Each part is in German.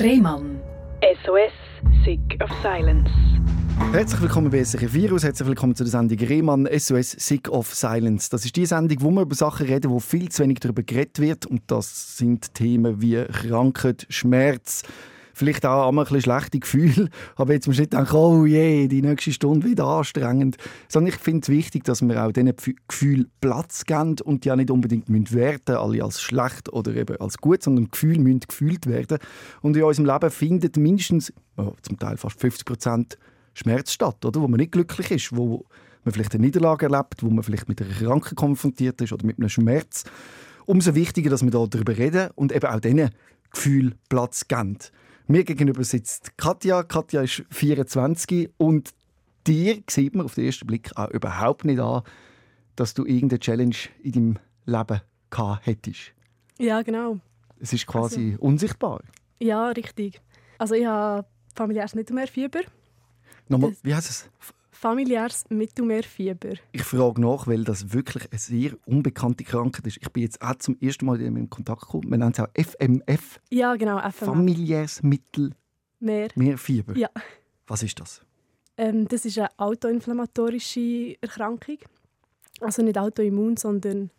Rehmann. SOS, Sick of Silence. Herzlich willkommen bei SRF Virus, herzlich willkommen zu der Sendung Rehmann SOS Sick of Silence. Das ist die Sendung, wo wir über Sachen reden, wo viel zu wenig darüber geredet wird. Und das sind Themen wie Krankheit, Schmerz, vielleicht auch einmal ein bisschen schlechte Gefühle. Aber jetzt muss ich nicht denken, oh je, die nächste Stunde wieder anstrengend. Sondern ich finde es wichtig, dass wir auch diesen Gefühlen Platz geben und die auch nicht unbedingt müssen werten alle als schlecht oder eben als gut, sondern Gefühle müssen gefühlt werden. Und in unserem Leben findet mindestens, oh, zum Teil fast 50 Prozent, Schmerz statt, oder? wo man nicht glücklich ist, wo man vielleicht eine Niederlage erlebt, wo man vielleicht mit einer Krankheit konfrontiert ist oder mit einem Schmerz. Umso wichtiger, dass wir darüber reden und eben auch diesen Gefühl Platz geben. Mir gegenüber sitzt Katja. Katja ist 24 und dir sieht man auf den ersten Blick auch überhaupt nicht an, dass du irgendeine Challenge in deinem Leben gehabt hättest. Ja, genau. Es ist quasi also, unsichtbar. Ja, richtig. Also ich habe familiäres Mittelmeerfieber. Nochmal, wie heißt es? Familiäres Mittelmeerfieber. Ich frage nach, weil das wirklich eine sehr unbekannte Krankheit ist. Ich bin jetzt auch zum ersten Mal in Kontakt gekommen. Man nennt es auch FMF. Ja, genau, FMF. Familiäres Mittelmeerfieber. Ja. Was ist das? Ähm, das ist eine autoinflammatorische Erkrankung. Also nicht autoimmun, sondern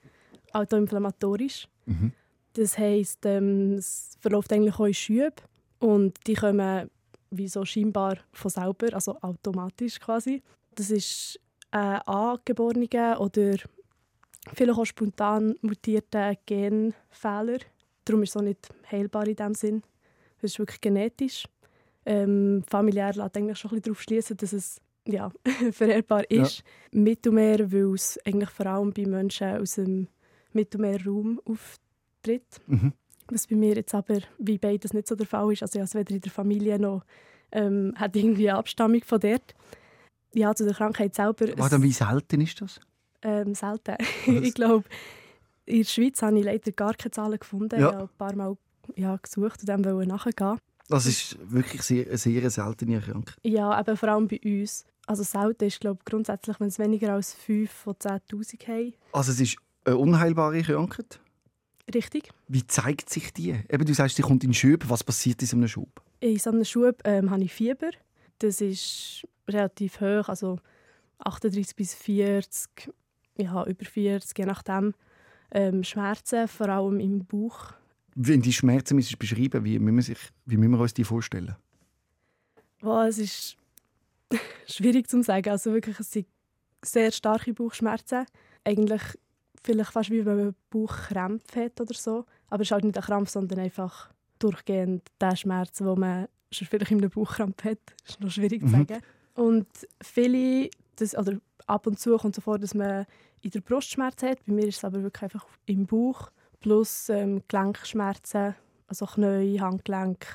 autoinflammatorisch. Mhm. Das heisst, ähm, es verläuft eigentlich auch in Schüben und die kommen wie so scheinbar von selber, also automatisch quasi. Das ist ein angeborener oder vielleicht auch spontan mutierter Genfehler. Darum ist es auch nicht heilbar in dem Sinn. Es ist wirklich genetisch. Ähm, familiär lässt eigentlich schon ein bisschen darauf schließen, dass es ja, vererbbar ist. Ja. Mittelmeer, weil es eigentlich vor allem bei Menschen aus dem Mittelmeerraum auftritt. Mhm. Was bei mir jetzt aber wie beides nicht so der Fall ist. Also ich habe weder in der Familie noch ähm, hat irgendwie eine Abstammung von dort. Ja, zu der Krankheit selber. Warte, wie selten ist das? Ähm, selten. ich glaube, in der Schweiz habe ich leider gar keine Zahlen gefunden. Ja. Ich habe ein paar Mal ja, gesucht und dem nachgehen. Das ist wirklich sehr, sehr seltene Erkrankung. Ja, aber vor allem bei uns. Also selten ist glaube grundsätzlich, wenn es weniger als 5 von 10'000 haben. Also es ist eine unheilbare Krankheit? Richtig. Wie zeigt sich die? Eben, du sagst, die kommt in Schub. Was passiert in so einem Schub? In so einem Schub ähm, habe ich Fieber. Das ist relativ hoch, also 38 bis 40, ja, über 40, je nachdem. Ähm, Schmerzen, vor allem im Bauch. Wenn die Schmerzen müsstest du beschreiben, wie müssen, wir sich, wie müssen wir uns die vorstellen? Oh, es ist schwierig zu sagen. Also wirklich, es sind sehr starke Bauchschmerzen. Eigentlich vielleicht fast wie wenn man Bauchkrämpfe hat oder so. Aber es ist halt nicht ein Krampf, sondern einfach durchgehend der Schmerz, den man schon vielleicht in einem Bauchkrampf hat. Das ist noch schwierig zu mhm. sagen. Und viele, das, oder ab und zu kommt so vor, dass man in der Brust Schmerz hat. Bei mir ist es aber wirklich einfach im Bauch. Plus ähm, Gelenkschmerzen, also Knie, Handgelenk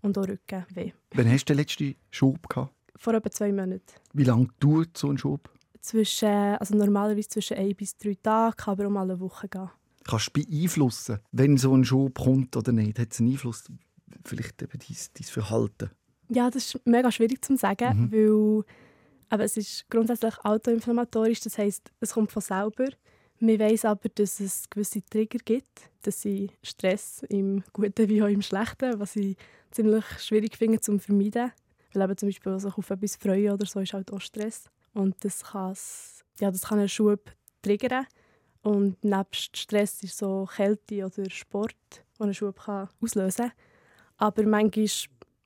und auch Rückenweh. Wann hast du den letzten Schub gehabt? Vor etwa zwei Monaten. Wie lange dauert so ein Schub? Zwischen, also normalerweise zwischen ein bis drei Tagen, kann aber um alle Woche gehen. Kannst du beeinflussen, wenn so ein Schub kommt oder nicht? Hat es einen Einfluss, vielleicht eben dein, dein Verhalten? Ja, das ist mega schwierig zu sagen, mhm. weil aber es ist grundsätzlich autoinflammatorisch, das heißt, es kommt von selber. Wir wissen aber, dass es gewisse Trigger gibt, dass sie Stress im Guten wie auch im Schlechten, was ich ziemlich schwierig finde zu vermeiden. Weil eben zum Beispiel sich auf etwas freuen oder so ist halt auch Stress. Und das, ja, das kann einen Schub triggern. Und nebst Stress ist so Kälte oder Sport, die einen Schub kann auslösen kann. Aber manchmal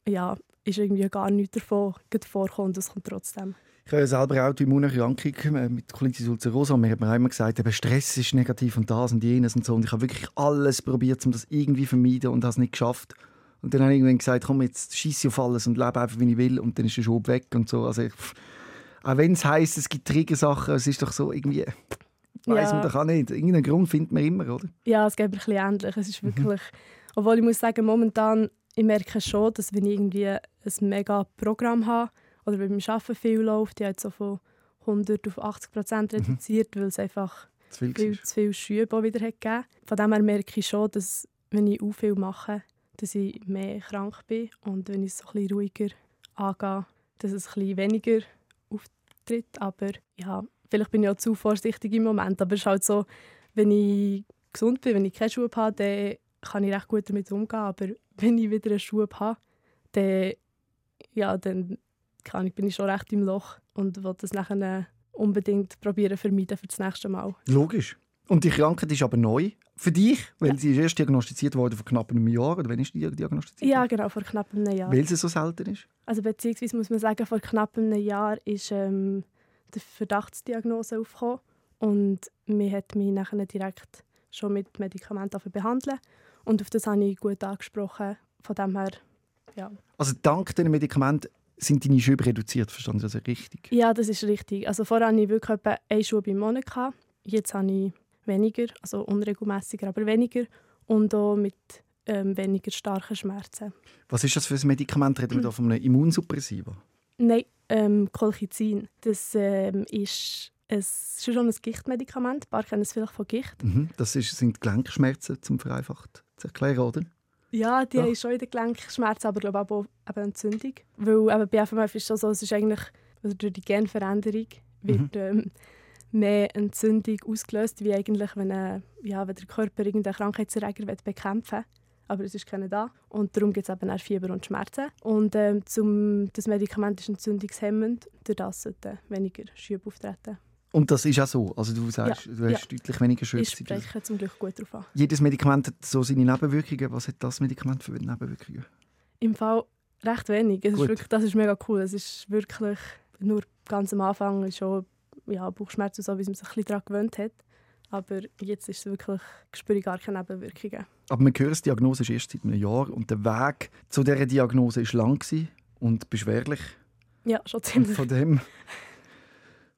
ja, ist irgendwie gar nichts davon vorkommen und es kommt trotzdem. Ich habe selber auch die Immunerkrankung äh, mit Colitis ulcerosa. Mir hat man immer gesagt, eben Stress ist negativ und das und jenes und so. Und ich habe wirklich alles probiert, um das irgendwie zu vermeiden und habe es nicht geschafft. Und dann habe ich irgendwann gesagt, komm, jetzt schieße ich auf alles und lebe einfach, wie ich will. Und dann ist der Schub weg und so. Also ich, auch wenn es heisst, es gibt Triggersachen, es ist doch so irgendwie... Weiß ja. man doch auch nicht. Irgendeinen Grund findet man immer, oder? Ja, es geht ein bisschen ähnlich. Es ist mhm. wirklich... Mhm. Obwohl ich muss sagen, momentan ich merke schon, dass wenn ich irgendwie ein mega Programm habe oder wenn beim Arbeiten viel läuft, ich habe so von 100 auf 80 Prozent mhm. reduziert, mhm. weil es einfach zu viel, viel zu viel Schübe wieder hat gegeben. Von dem her merke ich schon, dass wenn ich auch viel mache, dass ich mehr krank bin und wenn ich es so ein bisschen ruhiger angehe, dass es ein bisschen weniger auftritt. Aber ja, vielleicht bin ich auch zu vorsichtig im Moment. Aber es ist halt so, wenn ich gesund bin, wenn ich keine Schuhe habe, dann kann ich recht gut damit umgehen. Aber wenn ich wieder einen Schuh habe, dann, ja, dann kann ich, bin ich schon recht im Loch und will das nachher unbedingt probieren vermeiden für das nächste Mal. Logisch. Und die Krankheit ist aber neu für dich, weil ja. sie ist erst diagnostiziert worden vor knapp einem Jahr. Oder wann ist die diagnostiziert? Ja, genau, vor knapp einem Jahr. Weil sie so selten ist? Also beziehungsweise muss man sagen, vor knapp einem Jahr ist ähm, die Verdachtsdiagnose aufgekommen und mir hat mich nachher direkt schon mit Medikamenten behandeln und auf das habe ich gut angesprochen. Von dem her, ja. Also dank diesen Medikamenten sind deine Schübe reduziert, verstanden Sie das richtig? Ja, das ist richtig. Also vorher hatte ich wirklich etwa eine Schube im Monat. Jetzt habe ich weniger, also unregelmäßiger, aber weniger und auch mit ähm, weniger starken Schmerzen. Was ist das für ein Medikament? Reden wir da von einem Immunsuppressiva? Nein, ähm, Colchicin. Das ähm, ist ein, schon ein Gichtmedikament. Ein paar kennen es vielleicht von Gicht. Mhm, das ist, sind Gelenkschmerzen, zum vereinfacht zu erklären, oder? Ja, die ja. haben schon in den Gelenkschmerzen, aber glaube auch eben Entzündung. Weil eben bei FMF ist es so, es ist eigentlich also durch die Genveränderung wird mhm. ähm, mehr Entzündung ausgelöst, wie eigentlich, wenn, äh, ja, wenn der Körper irgendeinen Krankheitserreger bekämpfen will. Aber es ist keiner da. Und darum gibt es eben auch Fieber und Schmerzen. Und ähm, zum, das Medikament ist entzündungshemmend. Durch das sollten weniger Schübe auftreten. Und das ist auch so? Also du sagst, ja. du hast ja. deutlich weniger Schübe. Ich spreche zum Glück gut darauf an. Jedes Medikament hat so seine Nebenwirkungen. Was hat das Medikament für Nebenwirkungen? Im Fall recht wenig. Es ist wirklich, das ist mega cool. Es ist wirklich nur ganz am Anfang schon ja, Bauchschmerzen, so wie man sich ein bisschen daran gewöhnt hat. Aber jetzt ist es wirklich, spüre ich gar keine Nebenwirkungen. Aber man hört, die Diagnose ist erst seit einem Jahr und der Weg zu dieser Diagnose war lang und beschwerlich. Ja, schon ziemlich. von dem,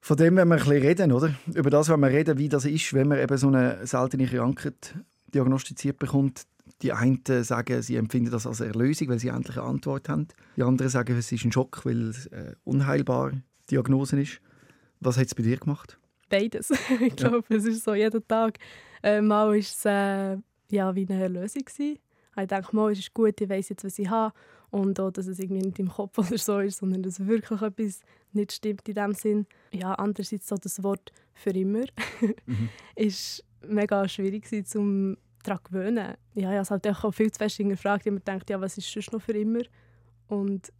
von dem wenn wir ein bisschen reden, oder? Über das wenn wir reden, wie das ist, wenn man eben so eine seltene Krankheit diagnostiziert bekommt. Die einen sagen, sie empfinden das als Erlösung, weil sie endlich eine Antwort haben. Die anderen sagen, es ist ein Schock, weil es eine unheilbare Diagnose ist. Was hat es bei dir gemacht? Beides. ich glaube, ja. es ist so jeden Tag. Äh, mal war es äh, ja, wie eine Lösung. Gewesen. Ich dachte, mal, es ist gut, ich weiß jetzt, was ich habe. Und auch, dass es irgendwie nicht im Kopf oder so ist, sondern dass wirklich etwas nicht stimmt in dem Sinn. Ja, andererseits so das Wort «für immer» mhm. ist mega schwierig gewesen, um daran zu gewöhnen. Ja, ich habe halt auch viel zu fest gefragt, ich mir gedacht, ja, was ist sonst noch für immer? Und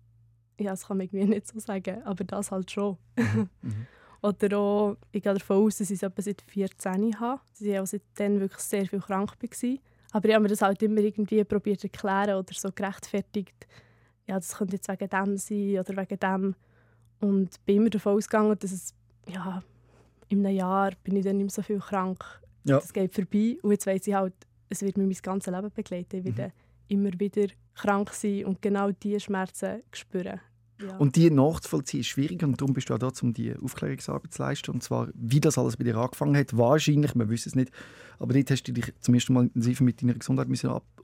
ja, das kann man irgendwie nicht so sagen, aber das halt schon. Mhm. mhm. Oder auch, ich gehe davon aus, dass ich es etwa seit 14 habe. Dass ich auch seitdem wirklich sehr viel krank war. Aber ich habe mir das halt immer irgendwie probiert zu erklären oder so gerechtfertigt. Ja, das könnte jetzt wegen dem sein oder wegen dem. Und bin immer davon ausgegangen, dass es, ja, in einem Jahr bin ich dann nicht mehr so viel krank. Ja. Das geht vorbei. Und jetzt weiss ich halt, es wird mir mein ganzes Leben begleiten. Ich werde mhm. immer wieder krank sein und genau diese Schmerzen spüren. Ja. Und die nachzuvollziehen ist schwierig und darum bist du auch da, um die Aufklärungsarbeit zu leisten. Und zwar, wie das alles bei dir angefangen hat. Wahrscheinlich, man weiß es nicht, aber dort hast du dich zum ersten Mal intensiv mit deiner Gesundheit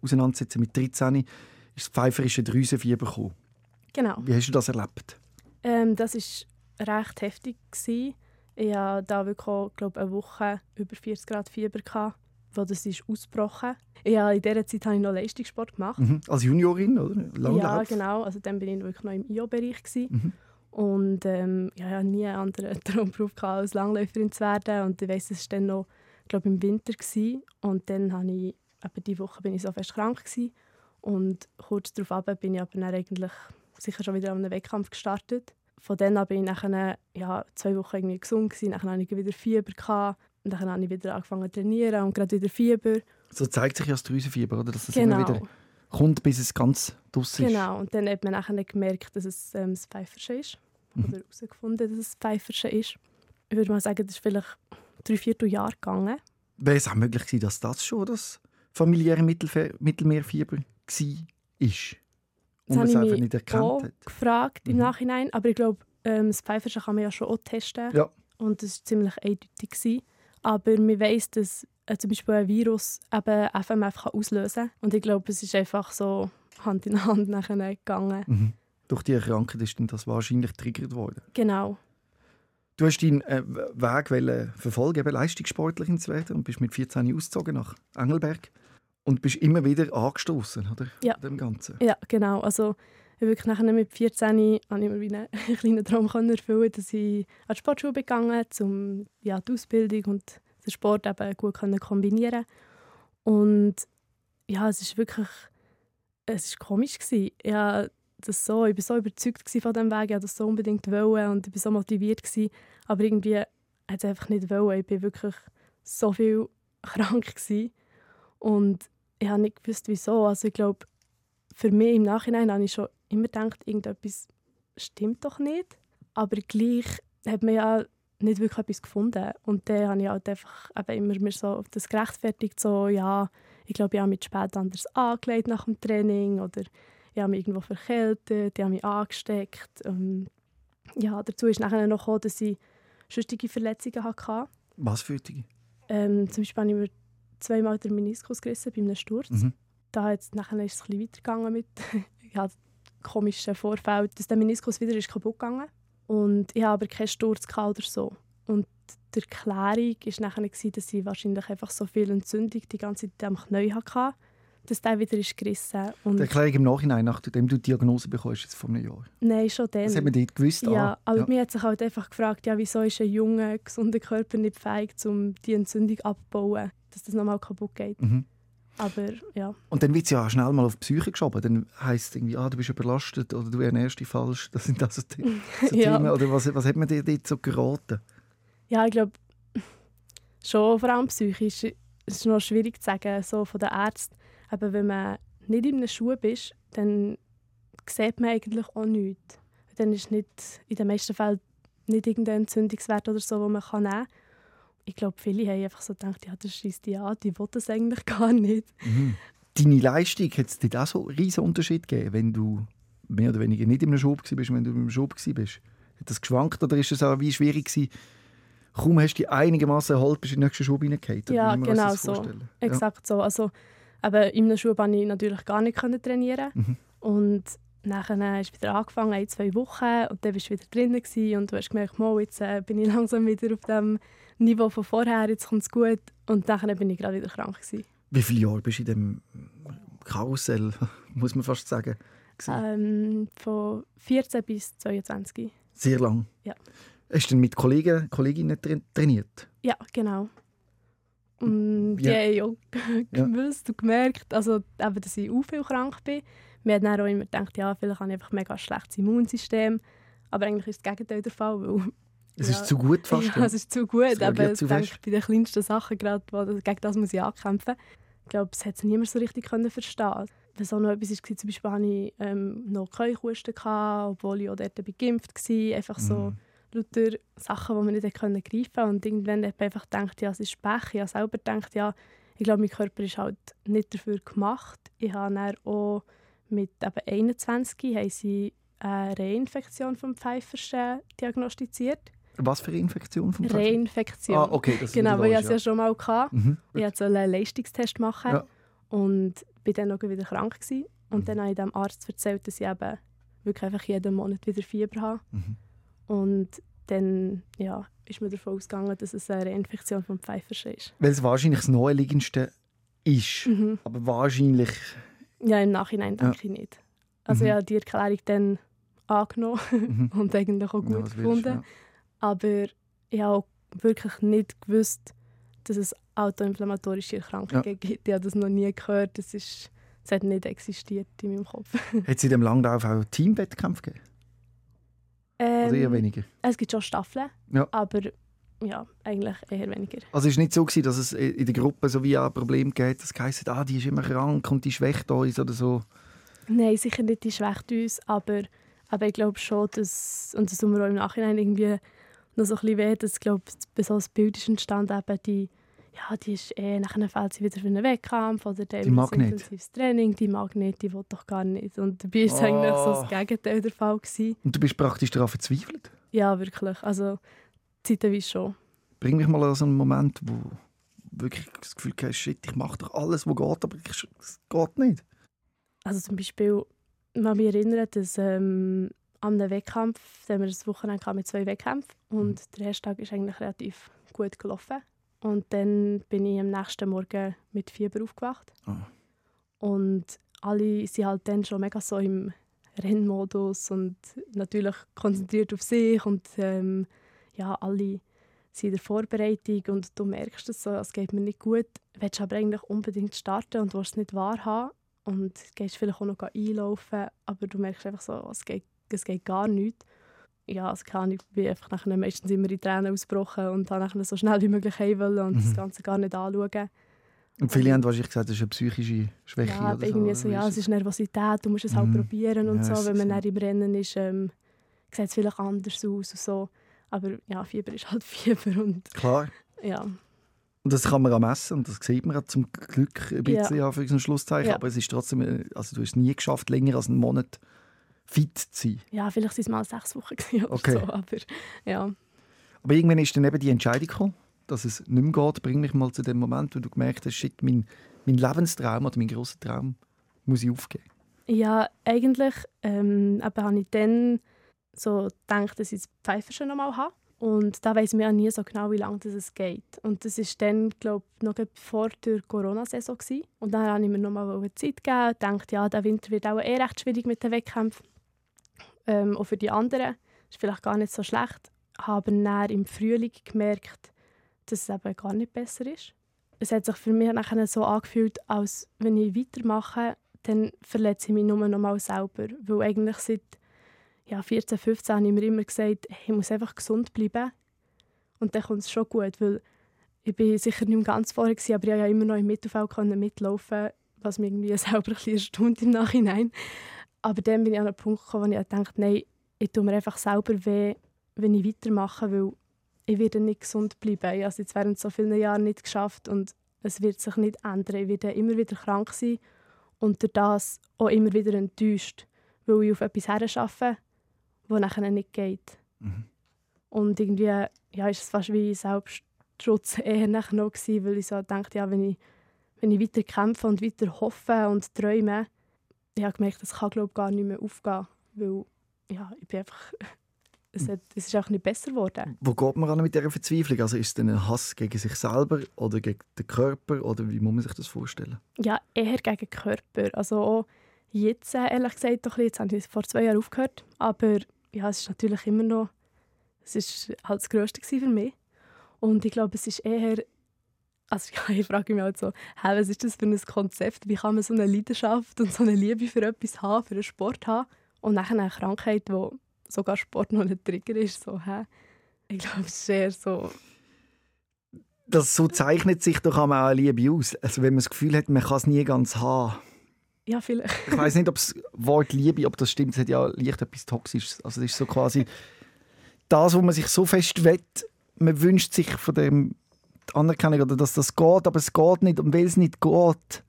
auseinandersetzen Mit 13 ist das pfeiferische Drüsenfieber gekommen. Genau. Wie hast du das erlebt? Ähm, das war recht heftig. Gewesen. Ich hatte da wirklich, auch, glaube eine Woche über 40 Grad Fieber. Gehabt wo das ist ausgebrochen ja, in dieser Zeit habe ich noch Leistungssport gemacht. Mhm. Als Juniorin, oder? Langlauf. Ja, genau. Also dann bin ich wirklich noch im IO-Bereich. Mhm. Und ähm, ja, ich hatte nie einen anderen Traumberuf als Langläuferin zu werden. Und ich weiss, es war dann noch, glaube im Winter. Gewesen. Und dann habe ich, eben diese Woche bin ich so fest krank. Gewesen. Und kurz darauf bin ich aber dann eigentlich sicher schon wieder an einem Wettkampf gestartet. Von dann an bin ich nachher, ja, zwei Wochen irgendwie gesund. Gewesen. Dann hatte ich wieder Fieber. Gehabt. Und dann habe ich wieder angefangen zu trainieren und gerade wieder Fieber. So zeigt sich ja das Drüsenfieber, oder? dass es genau. immer wieder kommt, bis es ganz draus ist. Genau, und dann hat man nachher gemerkt, dass es ähm, das Pfeifersche ist. Mhm. Oder herausgefunden, dass es das Pfeifersche ist. Ich würde mal sagen, das ist vielleicht drei, vier Jahre gegangen. Wäre es auch möglich gewesen, dass das schon das familiäre Mittelfe Mittelmeerfieber war? Und das man es einfach nicht erkannt auch hat? gefragt im mhm. Nachhinein. Aber ich glaube, ähm, das Pfeifersche kann man ja schon auch testen. Ja. Und das war ziemlich eindeutig. Gewesen. Aber man weiß, dass äh, zum Beispiel ein Virus eben FMF kann auslösen kann. Und ich glaube, es ist einfach so Hand in Hand nachher gegangen. Mhm. Durch die Erkrankung ist das wahrscheinlich triggert worden. Genau. Du hast deinen äh, Weg verfolgen, eben Leistungssportlerin zu werden und bist mit 14 ausgezogen nach Engelberg und bist immer wieder angestoßen, oder? Ja. Dem Ganzen. Ja, genau. Also wirklich nachher mit 14 konnte ich mir wie einen kleinen Traum erfüllen, dass ich an die Sportschule begangen um ja, die Ausbildung und den Sport eben gut kombinieren Und ja, es ist wirklich es ist komisch gewesen. Ja, das so, ich war so überzeugt von diesem Weg, ich wollte das so unbedingt wollen und ich war so motiviert. Gewesen, aber irgendwie hat es einfach nicht wollen. Ich war wirklich so viel krank. Gewesen. Und ich habe nicht gewusst, wieso. Also ich glaube, für mich im Nachhinein habe ich schon immer gedacht, irgendetwas stimmt doch nicht. Aber gleich hat man ja nicht wirklich etwas gefunden. Und dann habe ich halt einfach eben immer mir so das gerechtfertigt, so, ja, ich glaube, ich habe mich spät anders angelegt nach dem Training oder ich habe mich irgendwo verkältet, ich habe mich angesteckt. Ähm, ja, dazu ist nachher noch gekommen, dass ich sonstige Verletzungen hatte. Was für die? Ähm, zum Beispiel habe ich mir zweimal den Meniskus gerissen bei einem Sturz. Mhm. Da jetzt, nachher ist es ein bisschen weitergegangen mit ja, komischen Vorfällen, dass der Meniskus wieder ist kaputt gegangen und ich habe aber keinen Sturz oder so. Und die Erklärung war nachher, dass ich wahrscheinlich einfach so viel Entzündung die ganze Zeit am Knie hatte, dass der wieder ist gerissen ist. Die Erklärung im Nachhinein, nachdem du die Diagnose bekommst, jetzt vor einem Jahr? Nein, schon dann. Das hat man nicht gewusst? Ja, ah, aber ja. mir hat sich halt einfach gefragt, ja, wieso ist ein junger, gesunder Körper nicht fähig, um die Entzündung abzubauen, dass das nochmal kaputt geht. Mhm. Aber ja. Und dann wird es ja schnell mal auf die Psyche geschoben. Dann heisst es irgendwie, ah, du bist überlastet oder du ernährst dich falsch. Das sind also die, so ja. Themen. Oder was, was hat man dir dort so geraten? Ja, ich glaube, schon vor allem psychisch. Es ist noch schwierig zu sagen, so von den Ärzten. Aber wenn man nicht in einem Schuh ist, dann sieht man eigentlich auch nichts. Dann ist nicht, in den meisten Fällen nicht irgendein Entzündungswert oder so, den man nehmen kann. Ich glaube, viele haben einfach so gedacht, ja, das schießt die an, die wollen das eigentlich gar nicht. Mhm. Deine Leistung, hat es dir auch so einen riesen Unterschied gegeben, wenn du mehr oder weniger nicht in einem Schub warst, wenn du im Schub warst? Hat das geschwankt oder ist es auch wie schwierig gewesen, kaum hast du dich einigermaßen erholt, bist du in den nächsten Schub reingefallen? Ja, genau so. Exakt ja. so. Also, aber in einem Schub konnte ich natürlich gar nicht trainieren. Mhm. Und nachher hast du wieder angefangen, ein, zwei Wochen, und dann warst du wieder drin und du hast gemerkt, mal, jetzt äh, bin ich langsam wieder auf dem Niveau von vorher, jetzt kommt es gut. Und nachher bin ich gerade wieder krank. Gewesen. Wie viele Jahre bist du in dem Karussell, muss man fast sagen? Ähm, von 14 bis 22. Sehr lang? Ja. Hast du denn mit Kollegen, Kolleginnen trainiert? Ja, genau. Und ja. die haben auch gewusst und gemerkt, also, eben, dass ich auch viel krank bin. Wir haben dann auch immer gedacht, ja, vielleicht habe ich einfach ein mega schlechtes Immunsystem. Aber eigentlich ist das Gegenteil der Fall, weil es ist zu gut fast. Ja, es ist zu gut, aber ich denke, bei den kleinsten Sachen, gerade, wo, gegen das muss ich ankämpfen. Ich glaube, es hat niemand so richtig können verstehen Was auch noch etwas war, zum Beispiel hatte ich ähm, noch Keuchhusten, obwohl ich auch dort geimpft war. Einfach so mm. lauter Sachen, die man nicht können greifen konnte. Und irgendwann habe ich einfach gedacht, ja, es ist Pech. Ich habe selber gedacht, ja, ich glaube, mein Körper ist halt nicht dafür gemacht. Ich habe dann auch mit eben 21 haben sie eine Reinfektion vom Pfeiferschen diagnostiziert. Was für eine Infektion vom Reinfektion. Ah, okay, das Genau, weil ich es ja. schon mal hatte. Mhm. Ich wollte einen Leistungstest machen ja. und war dann auch wieder krank. Gewesen. Und mhm. dann habe ich dem Arzt erzählt, dass ich eben wirklich einfach jeden Monat wieder Fieber habe. Mhm. Und dann ja, ist mir davon ausgegangen, dass es eine Reinfektion vom Pfeiferschen ist. Weil es wahrscheinlich das Naheliegendste ist. Mhm. Aber wahrscheinlich... Ja, im Nachhinein denke ja. ich nicht. Also mhm. ich habe die Erklärung dann angenommen mhm. und eigentlich auch gut ja, gefunden. Willst, ja. Aber ich habe auch wirklich nicht gewusst, dass es autoinflammatorische Erkrankungen ja. gibt. Ich habe das noch nie gehört. Das, ist, das hat nicht existiert in meinem Kopf. hat es in dem Langlauf auch Teamwettkämpfe gegeben? Ähm, Oder eher weniger? Es gibt schon Staffeln, ja. aber ja, eigentlich eher weniger. Also es war nicht so, gewesen, dass es in der Gruppe so wie ein Problem gibt, dass es ah, die ist immer krank und die schwächt uns oder so? Nein, sicher nicht, die schwächt uns, aber, aber ich glaube schon, dass, und das tun wir auch im Nachhinein irgendwie noch so ein bisschen weh, dass, glaube so ein Bild ist entstanden, eben die, ja, die ist eh, nachher fällt sie wieder für einen Wettkampf oder der die mag intensives Training, die mag nicht, die will doch gar nicht. Und dabei war oh. eigentlich so das Gegenteil der Fall. Gewesen. Und du bist praktisch daran verzweifelt? Ja, wirklich. Also zeitweise schon. Bring mich mal an so einen Moment, wo wirklich das Gefühl hast, shit, ich mache doch alles, was geht, aber es geht nicht. Also zum Beispiel, man mich erinnert, dass ähm, an einem Wettkampf, da haben wir das Wochenende mit zwei Wettkämpfen und mhm. der erste Tag ist eigentlich relativ gut gelaufen. Und dann bin ich am nächsten Morgen mit Fieber aufgewacht. Oh. Und alle sind halt dann schon mega so im Rennmodus und natürlich konzentriert auf sich und ähm, ja, alle sind in der Vorbereitung und du merkst es so, es geht mir nicht gut, willst aber eigentlich unbedingt starten und willst es nicht wahrhaben und gehst vielleicht auch noch einlaufen, aber du merkst einfach so, es geht, es geht gar nichts. Ja, also kann ich bin einfach nachher meistens immer in Tränen ausgebrochen und habe nachher so schnell wie möglich heim wollen und Mhm. das Ganze gar nicht anschauen. Und viele haben wahrscheinlich gesagt, das ist eine psychische Schwäche Ja, oder irgendwie so. so, ja, es ist Nervosität, du musst es halt Mhm. probieren und Ja, so. Wenn man so. dann im Rennen ist, ähm, sieht es vielleicht anders aus und so. Aber ja, Fieber ist halt Fieber und Klar. ja. Und das kann man auch messen und das sieht man auch zum Glück ein bisschen ja. für ein Schlusszeichen. Ja. Aber es ist trotzdem, äh, also du hast es nie geschafft, länger als einen Monat fit zu sein. Ja, vielleicht sind es mal sechs Wochen oder Okay. so, aber ja. Aber irgendwann ist dann eben die Entscheidung gekommen, dass es nicht mehr geht. Bring mich mal zu dem Moment, wo du gemerkt hast, shit, mein, mein Lebenstraum oder mein grosser Traum muss ich aufgeben. Ja, eigentlich ähm, eben habe ich dann so gedacht, dass ich das Pfeifen schon einmal habe. Und da weiss man ja nie so genau, wie lange es geht. Und das war dann, glaube ich, noch vor der Corona-Saison. Und dann habe ich mir noch mal Zeit gegeben und dachte, ja, der Winter wird auch eh recht schwierig mit den Wettkämpfen. Ähm, auch für die anderen ist vielleicht gar nicht so schlecht. Habe dann im Frühling gemerkt, dass es eben gar nicht besser ist. Es hat sich für mich nachher so angefühlt, als wenn ich weitermache, dann verletze ich mich nur noch mal selber. Weil eigentlich seit ja, 14, 15 habe ich mir immer gesagt, ich muss einfach gesund bleiben. Und dann kommt es schon gut, weil ich bin sicher nicht mehr ganz vorher, gewesen, aber ich konnte ja immer noch im Mittelfeld können mitlaufen, was mich irgendwie selber ein bisschen erstaunt im Nachhinein. Aber dann bin ich an einen Punkt gekommen, wo ich dachte, nein, ich tue mir einfach selber weh, wenn ich weitermache, weil ich werde nicht gesund bleiben. Ich habe es jetzt während so vielen Jahren nicht geschafft und es wird sich nicht ändern. Ich werde immer wieder krank sein und durch das auch immer wieder enttäuscht, weil ich auf etwas herarbeite, was nachher nicht geht. Mhm. Und irgendwie ja, ist es fast wie Selbstschutz eher nachher noch gewesen, weil ich so dachte, ja, wenn ich, wenn ich weiter kämpfe und weiter hoffe und träume, ich habe gemerkt, das kann glaube gar nicht mehr aufgehen, weil ja, ich bin einfach, es, hat, es ist einfach nicht besser geworden. Wo geht man an mit dieser Verzweiflung? Also ist es denn ein Hass gegen sich selber oder gegen den Körper? Oder wie muss man sich das vorstellen? Ja, eher gegen den Körper. Also auch jetzt, äh, ehrlich gesagt, doch jetzt habe ich vor zwei Jahren aufgehört, aber ja, es ist natürlich immer noch, es ist halt das Größte für mich. Und ich glaube, es ist eher, also ja, ich frage mich halt so, hey, was ist das für ein Konzept? Wie kann man so eine Leidenschaft und so eine Liebe für etwas haben, für einen Sport haben und nachher eine Krankheit, wo sogar Sport noch ein Trigger ist, so, hä? Ich glaube, es ist eher so, Das, so zeichnet sich doch auch eine Liebe aus. Also wenn man das Gefühl hat, man kann es nie ganz haben. Ja, vielleicht. Ich weiß nicht, ob das Wort Liebe, ob das stimmt, es hat ja leicht etwas Toxisches. Also das ist so quasi das, wo man sich so fest wett, man wünscht sich von dem Anerkennung oder dass das geht, aber es geht nicht. Und weil es nicht geht,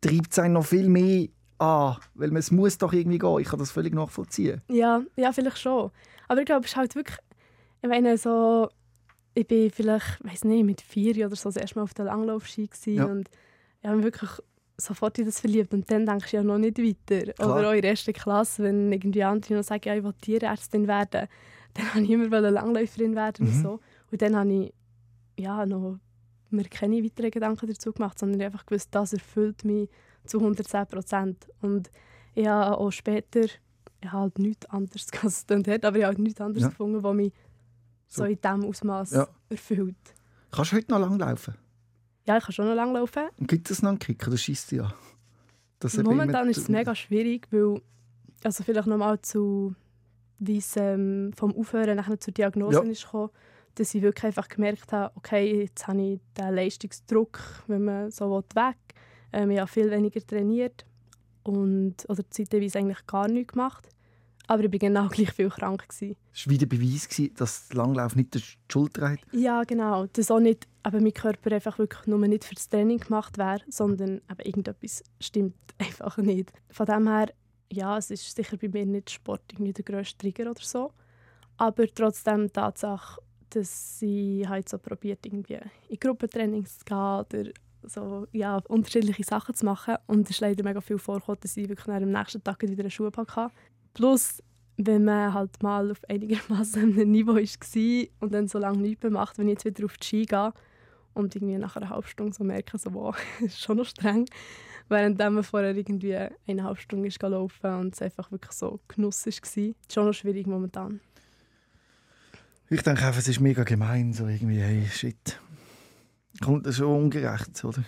treibt es einen noch viel mehr an. Weil man, es muss doch irgendwie gehen. Ich kann das völlig nachvollziehen. Ja, ja, vielleicht schon. Aber ich glaube, es ist halt wirklich, ich meine, so, ich bin vielleicht, weiß nicht, mit vier oder so das erste Mal auf der Langlaufski Ja. und ich habe wirklich sofort in das verliebt und dann denkst du ja noch nicht weiter. Klar. Oder auch in der ersten Klasse, wenn irgendwie andere noch sagen, ja, ich will Tierärztin werden, dann wollte ich immer Langläuferin werden und Mhm. so. Und dann habe ich ja, noch, mir keine weiteren Gedanken dazu gemacht, sondern ich einfach gewusst, das erfüllt mich zu 110 Prozent. Und ich habe auch später ich habe halt nichts anderes gehabt, aber ich habe halt nichts anderes Ja. gefunden, was mich so, So. in diesem Ausmaß Ja. erfüllt. Kannst du heute noch lang laufen? Ja, ich kann schon noch lange laufen. Und gibt es noch einen Kick? Oder schießt ja? Das Momentan ist es mega schwierig, weil, also vielleicht nochmal zu, wie es ähm, vom Aufhören nachher zur Diagnose Ja. ist gekommen, dass ich wirklich einfach gemerkt habe, okay, jetzt habe ich den Leistungsdruck, wenn man so will, weg. Ähm, ich habe viel weniger trainiert und, oder zeitweise eigentlich gar nichts gemacht. Aber ich war genau gleich viel krank. Gewesen. Es war wieder Beweis, gewesen, dass der Langlauf nicht die Schuld trägt. Ja, genau. Dass auch nicht, aber mein Körper einfach wirklich nur nicht für das Training gemacht wäre, sondern aber irgendetwas stimmt einfach nicht. Von dem her, ja, es ist sicher bei mir nicht Sport irgendwie der grösste Trigger oder so. Aber trotzdem die Tatsache, dass ich halt so probiert, irgendwie in Gruppentrainings zu gehen oder so, ja, unterschiedliche Sachen zu machen. Und es ist leider mega viel vorgekommen, dass ich wirklich am nächsten Tag wieder einen Schuhpack hatte. Plus, wenn man halt mal auf einigermaßen einem Niveau war und dann so lange nichts mehr macht, wenn ich jetzt wieder auf die Ski gehe und irgendwie nach einer halben Stunde so merke, so, wow, ist schon noch streng. Während man vorher irgendwie eine halbe Stunde ist gelaufen und es einfach wirklich so Genuss war. Ist schon noch schwierig momentan. Ich denke einfach, es ist mega gemein, so irgendwie, hey, shit. Kommt das schon ungerecht, oder?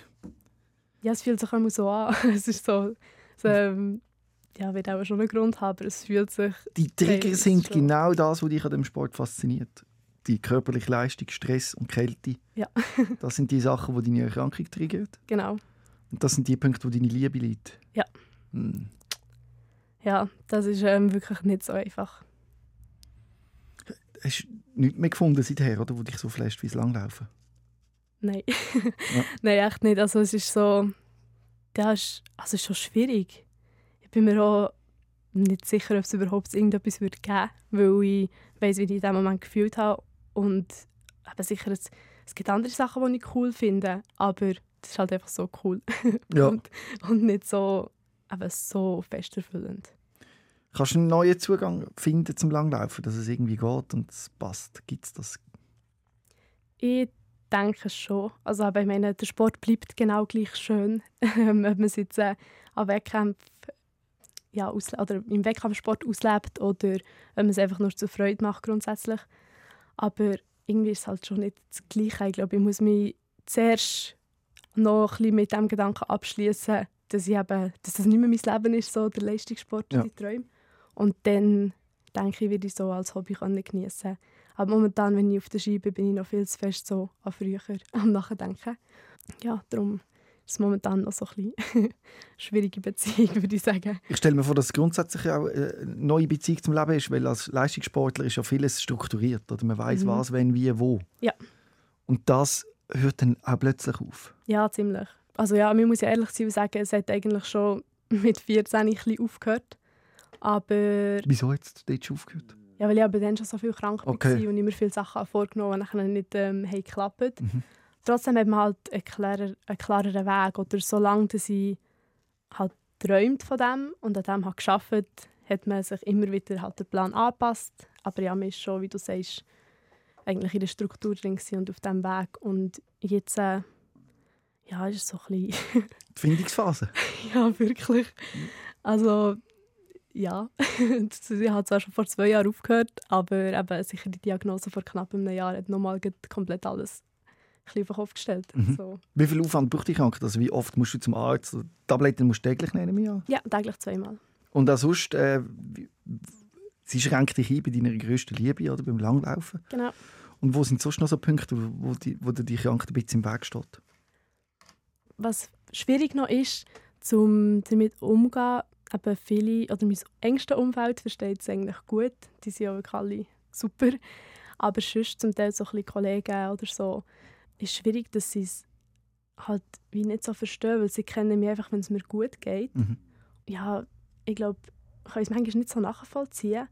Ja, es fühlt sich immer so an. es ist so, so ähm, ja, wird auch schon einen Grund haben, aber es fühlt sich... Die Trigger sind schon. genau das, was dich an dem Sport fasziniert. Die körperliche Leistung, Stress und Kälte. Ja. das sind die Sachen, die deine Erkrankung triggern. Genau. Und das sind die Punkte, wo deine Liebe liegt. Ja. Hm. Ja, das ist ähm, wirklich nicht so einfach. Hast du nichts mehr gefunden seither, oder, wo dich so flasht wie das Langlaufen? Nein. Nein, echt nicht. Also es ist so... Ja, es ist, also es ist schon schwierig. Ich bin mir auch nicht sicher, ob es überhaupt irgendetwas würde geben würde, weil ich weiß, wie ich in diesem Moment gefühlt habe. Und eben sicher, es, es gibt andere Sachen, die ich cool finde, aber das ist halt einfach so cool. Ja. und, und nicht so, eben so fest erfüllend. Kannst du einen neuen Zugang finden zum Langlaufen, dass es irgendwie geht und es passt? Gibt es das? Ich denke schon. Also aber ich meine, der Sport bleibt genau gleich schön, ob man es jetzt äh, am Wettkampf ja, oder im Wettkampfsport auslebt oder wenn man es einfach nur zur Freude macht grundsätzlich. Aber irgendwie ist es halt schon nicht das Gleiche. Ich glaube, ich muss mich zuerst noch ein bisschen mit dem Gedanken abschließen, dass, ich eben, dass das nicht mehr mein Leben ist, so der Leistungssport, Ja. die Träume. Und dann denke ich, werde ich so als Hobby geniessen Aber momentan, wenn ich auf der Ski bin, bin ich noch viel zu fest so an früher am Nachdenken. Ja, darum ist momentan noch so ein bisschen schwierige Beziehung, würde ich sagen. Ich stelle mir vor, dass es grundsätzlich auch äh, eine neue Beziehung zum Leben ist, weil als Leistungssportler ist ja vieles strukturiert. Oder man weiß Mhm. was, wenn, wie, wo. Ja. Und das hört dann auch plötzlich auf. Ja, ziemlich. Also ja, man muss ja ehrlich sein und sagen, es hat eigentlich schon mit 14 ein bisschen aufgehört. Aber Wieso hat es dort schon aufgehört? ja, weil ich aber dann schon so viel krank Okay. war und immer viele Sachen vorgenommen die nachher nicht ähm, haben geklappt. Mhm. Trotzdem hat man halt einen, klarer, einen klareren Weg. Oder solange dass ich halt träumt von dem und an dem hat geschafft, hat man sich immer wieder halt den Plan angepasst. Aber ja, man ist schon, wie du sagst, eigentlich in der Struktur drin und auf diesem Weg. Und jetzt äh, ja, ist es so ein bisschen Die Findungsphase. Ja, wirklich. Also, ja. ich habe zwar schon vor zwei Jahren aufgehört, aber eben sicher die Diagnose vor knapp einem Jahr hat nochmal komplett alles bisschen auf den Kopf gestellt. Mhm. So. Wie viel Aufwand braucht die Krankheit? Also wie oft musst du zum Arzt? Tabletten musst du täglich nehmen? Ja. Ja, täglich zweimal. Und auch sonst, äh, sie schränkt dich ein bei deiner grössten Liebe, oder, beim Langlaufen. Genau. Und wo sind sonst noch so Punkte, wo, die, wo dir die Krankheit ein bisschen im Weg steht? Was schwierig noch ist, um damit umzugehen, eben viele, oder mein engstes Umfeld versteht es eigentlich gut. Die sind ja wirklich alle super. Aber sonst zum Teil so ein bisschen Kollegen oder so, ist schwierig, dass sie es halt wie nicht so verstehen, weil sie kennen mich einfach, wenn es mir gut geht. Mhm. Ja, ich glaube, ich kann es manchmal nicht so nachvollziehen.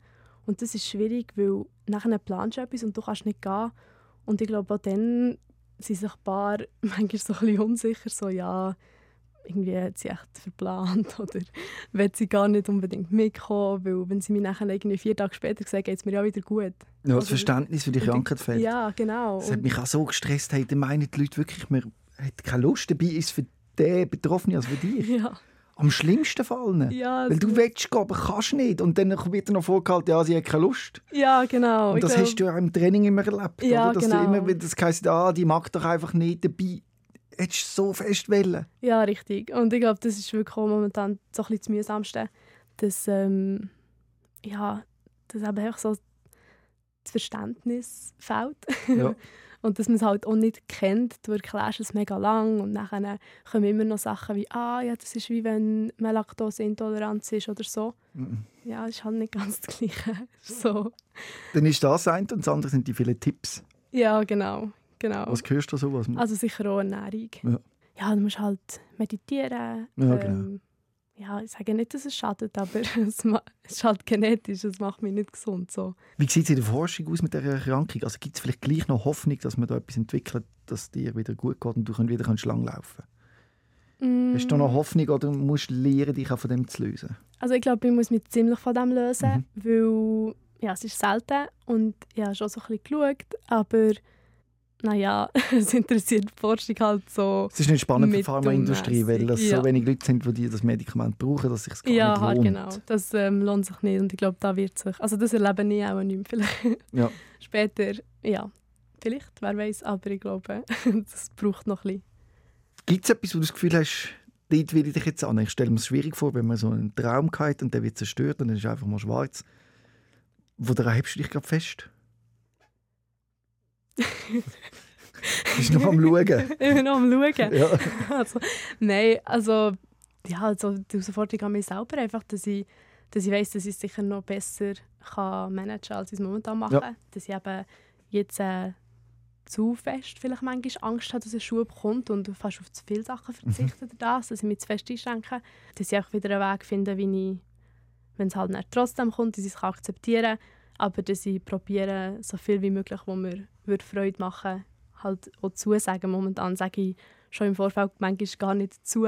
Und das ist schwierig, weil nachher planst du etwas und du kannst nicht gehen. Und ich glaube, auch dann sind sich ein paar manchmal so ein bisschen unsicher, so ja, irgendwie hat sie echt verplant oder will sie gar nicht unbedingt mitkommen, weil wenn sie mir nachher irgendwie vier Tage später sagt, geht es mir ja wieder gut. Ja, das Oder- Verständnis für die Krankheit fehlt. Ja, genau. Das hat mich auch so gestresst. Hey, dann meinen die Leute wirklich, man hat keine Lust dabei, ist für den Betroffenen als für dich. ja, Am schlimmsten Fall. ja, Weil du es- willst gehen, aber kannst nicht. Und dann wird dir noch vorgehalten, ja, sie hat keine Lust. ja, genau. Und das glaub- hast du ja auch im Training immer erlebt. Ja, oder? Dass genau. du immer das heisst, ah, die mag doch einfach nicht dabei. Hättest du so fest wollen. Ja, richtig. Und ich glaube, das ist wirklich momentan so ein bisschen das Mühsamste, dass, ähm, ja, dass eben einfach so das Verständnis fehlt. Ja. und dass man es halt auch nicht kennt. Du erklärst es mega lang und dann kommen immer noch Sachen wie «Ah, ja, das ist wie wenn man Laktoseintoleranz ist» oder so. Mhm. Ja, das ist halt nicht ganz das Gleiche. so. Dann ist das ein und das andere sind die vielen Tipps. Ja, genau. Genau. Was hörst du so? Was Also sicher auch Ernährung. Ja. Ja, du musst halt meditieren. Ja, genau. ähm, ja, ich sage nicht, dass es schadet, aber es, ist halt genetisch, es macht mich nicht gesund. So. Wie sieht es in der Forschung aus mit dieser Erkrankung? Also gibt es vielleicht gleich noch Hoffnung, dass man da etwas entwickelt, dass dir wieder gut geht und du wieder kannst lang laufen Mm, Hast du noch Hoffnung oder musst du lernen, dich auch von dem zu lösen? Also ich glaube, ich muss mich ziemlich von dem lösen, Mhm. weil ja, es ist selten und ich habe schon so ein bisschen geschaut, aber naja, es interessiert die Forschung halt so. Es ist nicht spannend für die Pharmaindustrie, weil es so ja. wenig Leute sind, die das Medikament brauchen, dass es sich gar Ja, nicht lohnt. genau. Das ähm, lohnt sich nicht und ich glaube, da wird sich, also das erlebe ich auch nicht. Vielleicht Ja. später, ja, vielleicht, wer weiß, aber ich glaube, das braucht noch ein bisschen. Gibt es etwas, wo du das Gefühl hast, dort will ich dich jetzt an. Ich stelle mir es schwierig vor, wenn man so einen Traum hat und der wird zerstört und dann ist einfach mal schwarz. Wo hebst du dich gerade fest? Bist noch am Schauen? ich bin noch am Schauen. Ja. Also, nein, also, ja, also die Herausforderung an mich selber einfach, dass ich, dass ich weiss, dass ich es sicher noch besser kann managen kann, als ich es momentan mache. Ja. Dass ich eben jetzt äh, zu fest vielleicht manchmal Angst habe, dass ein Schub kommt und fast auf zu viele Sachen verzichte mhm. das, dass ich mich zu fest einschränke. Dass ich auch wieder einen Weg finde, wie ich, wenn es halt nicht trotzdem kommt, dass ich es akzeptieren kann, aber dass ich probiere, so viel wie möglich, wo mir würde Freude machen halt auch zusagen. Momentan sage ich schon im Vorfeld manchmal gar nicht zu,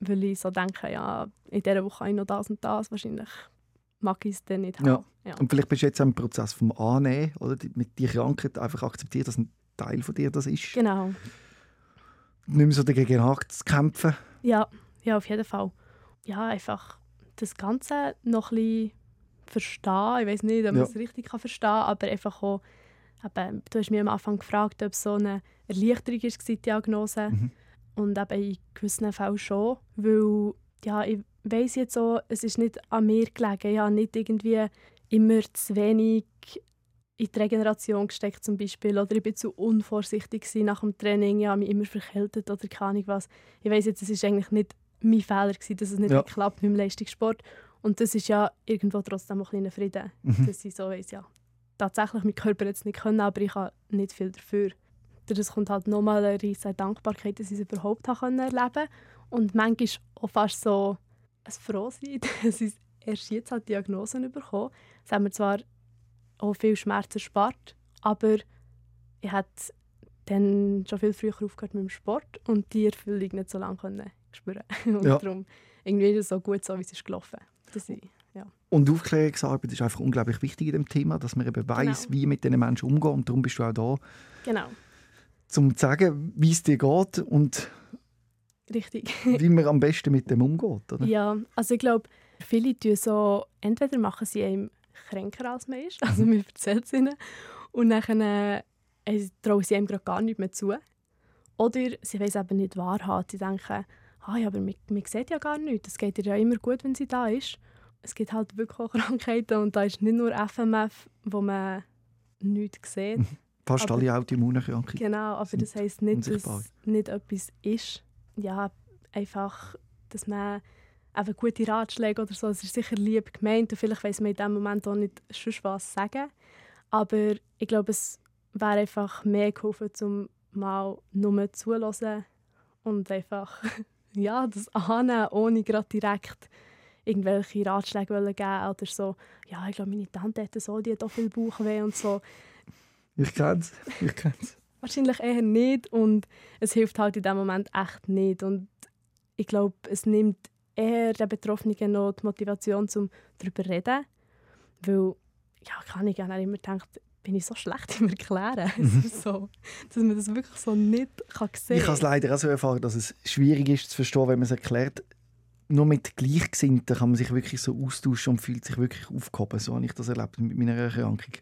weil ich so denke, ja, in dieser Woche habe ich noch das und das, wahrscheinlich mag ich es dann nicht haben. Ja. Und vielleicht bist du jetzt im Prozess vom Annehmen, oder? Mit der Krankheit einfach akzeptieren, dass ein Teil von dir das ist. Genau. Nicht mehr so dagegen anzukämpfen. Ja, ja, auf jeden Fall. Ja, einfach das Ganze noch ein bisschen verstehen. Ich weiß nicht, ob man Ja. es richtig kann verstehen kann, aber einfach auch, eben, du hast mich am Anfang gefragt, ob es so eine Erleichterung ist, die Diagnose. Mhm. Und eben in gewissen Fällen schon, weil ja, ich weiss jetzt so, es ist nicht an mir gelegen. Ich habe nicht irgendwie immer zu wenig in die Regeneration gesteckt zum Beispiel oder ich bin zu unvorsichtig nach dem Training, ich habe mich immer verkältet oder keine Ahnung was. Ich weiss jetzt, es ist eigentlich nicht mein Fehler gewesen, dass es nicht Ja. geklappt mit dem Leistungssport und das ist ja irgendwo trotzdem auch ein kleiner Frieden, Mhm. dass ich so weiss, ja, tatsächlich mein Körper jetzt nicht können, aber ich habe nicht viel dafür. Das kommt halt nochmal eine riesige Dankbarkeit, dass ich es überhaupt erleben und manchmal auch fast so ein Frohsein, dass ich erst jetzt halt die Diagnose bekommen Es hat mir zwar auch viel Schmerz erspart, aber ich hätte dann schon viel früher aufgehört mit dem Sport und die Erfüllung nicht so lange können spüren Und Ja. darum irgendwie ist es so gut, so wie es ist gelaufen. Dass ich, ja. Und Aufklärungsarbeit ist einfach unglaublich wichtig in dem Thema, dass man eben weiß, Genau. wie mit diesen Menschen umgehen. Und darum bist du auch da, Genau, um zu sagen, wie es dir geht und richtig. wie man am besten mit dem umgeht. Oder? Ja, also ich glaube, viele tun so, entweder machen sie einem kränker als man ist, also man erzählt es ihnen, und dann äh, trauen sie einem gerade gar nicht mehr zu. Oder sie wollen es eben nicht wahrhaben. Sie denken, ah ja, aber man, man sieht ja gar nichts. Es geht ihr ja immer gut, wenn sie da ist. Es gibt halt wirklich auch Krankheiten und da ist nicht nur FMF, wo man nichts sieht. Fast Aber- alle Autoimmunerkrankungen. Genau, aber das heisst nicht, dass unsichtbar. nicht etwas ist. Ja, einfach, dass man eben gute Ratschläge oder so, es ist sicher lieb gemeint und vielleicht weiss man in dem Moment auch nicht schon was sagen. Aber ich glaube, es wäre einfach mehr geholfen, um mal nur zulassen und einfach ja, das annehmen, ohne gerade direkt irgendwelche Ratschläge wollen geben oder so. Ja, ich glaube, meine Tante hat so, die hat auch viel Bauchweh und so. Ich kenne es. Ich kenn's. Wahrscheinlich eher nicht und es hilft halt in dem Moment echt nicht und ich glaube, es nimmt eher den Betroffenen noch die Motivation, zum darüber zu reden, weil, ja, kann ich gerne immer gedacht, bin ich so schlecht im Erklären, es ist so, dass man das wirklich so nicht kann sehen Ich habe es leider auch so erfahren, dass es schwierig ist zu verstehen, wenn man es erklärt. Nur mit Gleichgesinnten kann man sich wirklich so austauschen und fühlt sich wirklich aufgehoben. So habe ich das erlebt mit meiner Erkrankung.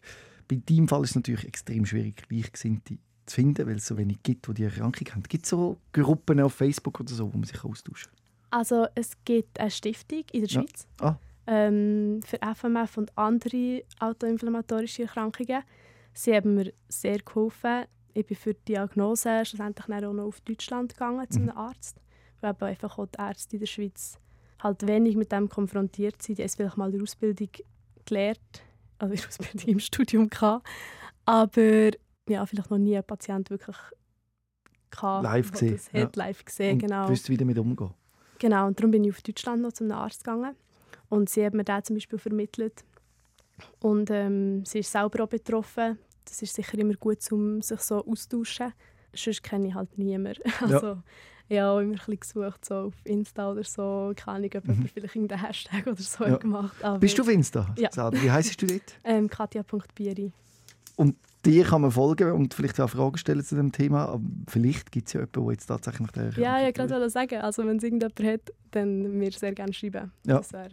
Bei deinem Fall ist es natürlich extrem schwierig, Gleichgesinnte zu finden, weil es so wenig gibt, die die Erkrankung haben. Gibt es so Gruppen auf Facebook oder so, wo man sich austauschen Also es gibt eine Stiftung in der Ja. Schweiz Ah. ähm, für FMF und andere autoinflammatorische Erkrankungen. Sie haben mir sehr geholfen. Ich bin für die Diagnose schlussendlich auch noch auf Deutschland gegangen zu Mhm. einem Arzt, weil eben einfach auch die Ärzte in der Schweiz halt wenig mit dem konfrontiert sind. Die haben es vielleicht mal in der Ausbildung gelernt, also in der Ausbildung im Studium gehabt, aber ja, vielleicht noch nie einen Patient wirklich gehabt, Live gesehen, das hat, ja. live gesehen, und genau. wüsst, wie damit umgehen. Genau, und darum bin ich auf Deutschland noch zum Arzt gegangen. Und sie hat mir den zum Beispiel vermittelt. Und ähm, sie ist selber auch betroffen. Das ist sicher immer gut, um sich so austauschen. Sonst kenne ich halt niemanden. Also, ich auch immer ein bisschen gesucht, so auf Insta oder so. Keine Ahnung, ob Mhm. vielleicht irgendeinen Hashtag oder so Ja. gemacht aber, Bist du auf Insta? Ja. Wie heisst du dort? Ähm, Katja.bieri. Dir kann man folgen und vielleicht auch Fragen stellen zu dem Thema. Aber vielleicht gibt es ja jemanden, der jetzt tatsächlich der Ja, Erkrankung ich wollte gerade sagen, also wenn es irgendjemand hat, dann mir sehr gerne schreiben. Ja. Das wäre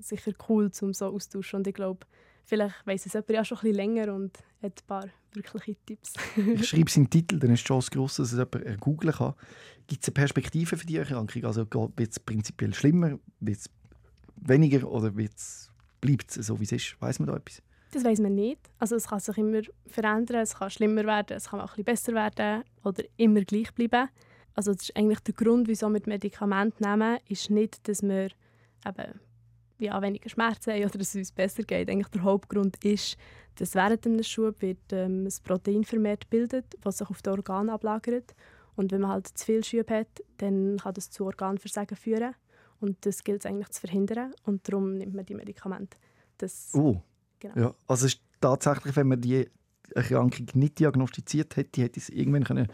sicher cool, um so austauschen. Und ich glaube, Vielleicht weiss es jemand ja schon ein bisschen länger und hat ein paar wirkliche Tipps. ich schreibe es in den Titel, dann ist die Chance groß, dass es jemand googeln kann. Gibt es eine Perspektive für die Erkrankung? Also wird es prinzipiell schlimmer, wird es weniger oder bleibt es so, wie es ist? Weiß man da etwas? Das weiß man nicht. Also es kann sich immer verändern, es kann schlimmer werden, es kann auch ein bisschen besser werden oder immer gleich bleiben. Also das ist eigentlich der Grund, wieso wir Medikamente nehmen, ist nicht, dass wir eben, ja, weniger Schmerzen haben oder dass es uns besser geht. Eigentlich der Hauptgrund ist, dass während einem Schub wird ähm, ein Protein vermehrt bildet, was sich auf die Organe ablagert. Und wenn man halt zu viel Schub hat, dann kann das zu Organversagen führen. Und das gilt es eigentlich zu verhindern. Und darum nimmt man die Medikamente. Das, oh. genau. ja. Also ist tatsächlich, wenn man die Erkrankung nicht diagnostiziert hätte, hätte es irgendwann können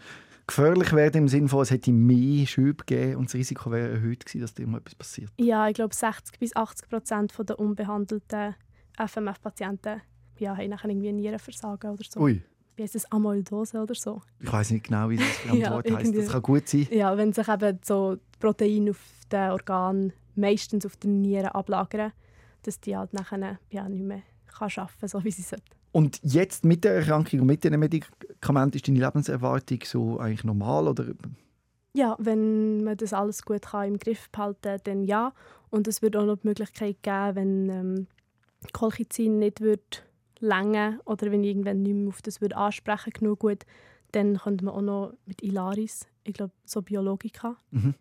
gefährlich werden im Sinne von, es hätte mehr Schübe gegeben und das Risiko wäre erhöht gewesen, dass dem etwas passiert. Ja, ich glaube 60 bis 80 Prozent der unbehandelten FMF-Patienten ja, haben nachher irgendwie Nierenversagen oder so. Ui. Wie heißt das? Amyloidose oder so? Ich weiß nicht genau, wie das ja, Wort heißt. Das kann gut sein. Ja, wenn sich eben so Proteine auf den Organen meistens auf den Nieren ablagern, dass die halt nachher ja, nicht mehr kann arbeiten kann, so wie sie sollte. Und jetzt mit der Erkrankung und mit den Medikamenten ist deine Lebenserwartung so eigentlich normal oder? Ja, wenn man das alles gut kann im Griff behalten kann, dann ja. Und es wird auch noch die Möglichkeit geben, wenn ähm, Kolchizin nicht wird länger oder wenn ich irgendwann nicht mehr auf das würde ansprechen genug gut, dann könnte man auch noch mit Ilaris, ich glaube so Biologika, mhm.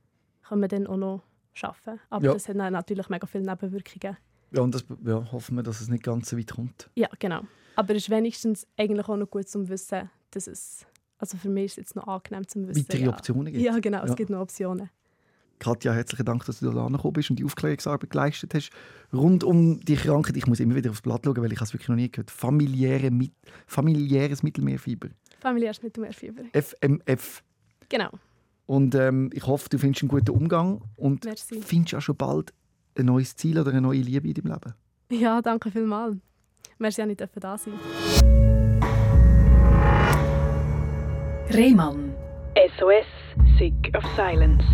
kann man dann auch noch arbeiten. Aber ja. das hat natürlich mega viele Nebenwirkungen. Ja, und das ja, hoffen wir, dass es nicht ganz so weit kommt. Ja, genau. Aber es ist wenigstens eigentlich auch noch gut zu wissen, dass es, also für mich ist es jetzt noch angenehm zu wissen. Weitere ja. Optionen gibt Ja, genau, es ja. gibt noch Optionen. Katja, herzlichen Dank, dass du da gekommen bist und die Aufklärungsarbeit geleistet hast. Rund um die Krankheit, ich muss immer wieder aufs Blatt schauen, weil ich es wirklich noch nie gehört Familiäre, familiäres Mittelmeerfieber. Familiäres Mittelmeerfieber. FMF. Genau. Und ähm, ich hoffe, du findest einen guten Umgang und Merci. findest auch schon bald ein neues Ziel oder eine neue Liebe in deinem Leben. Ja, danke vielmals. Merci, dass ich da sein Rehmann. SOS, Sick of Silence.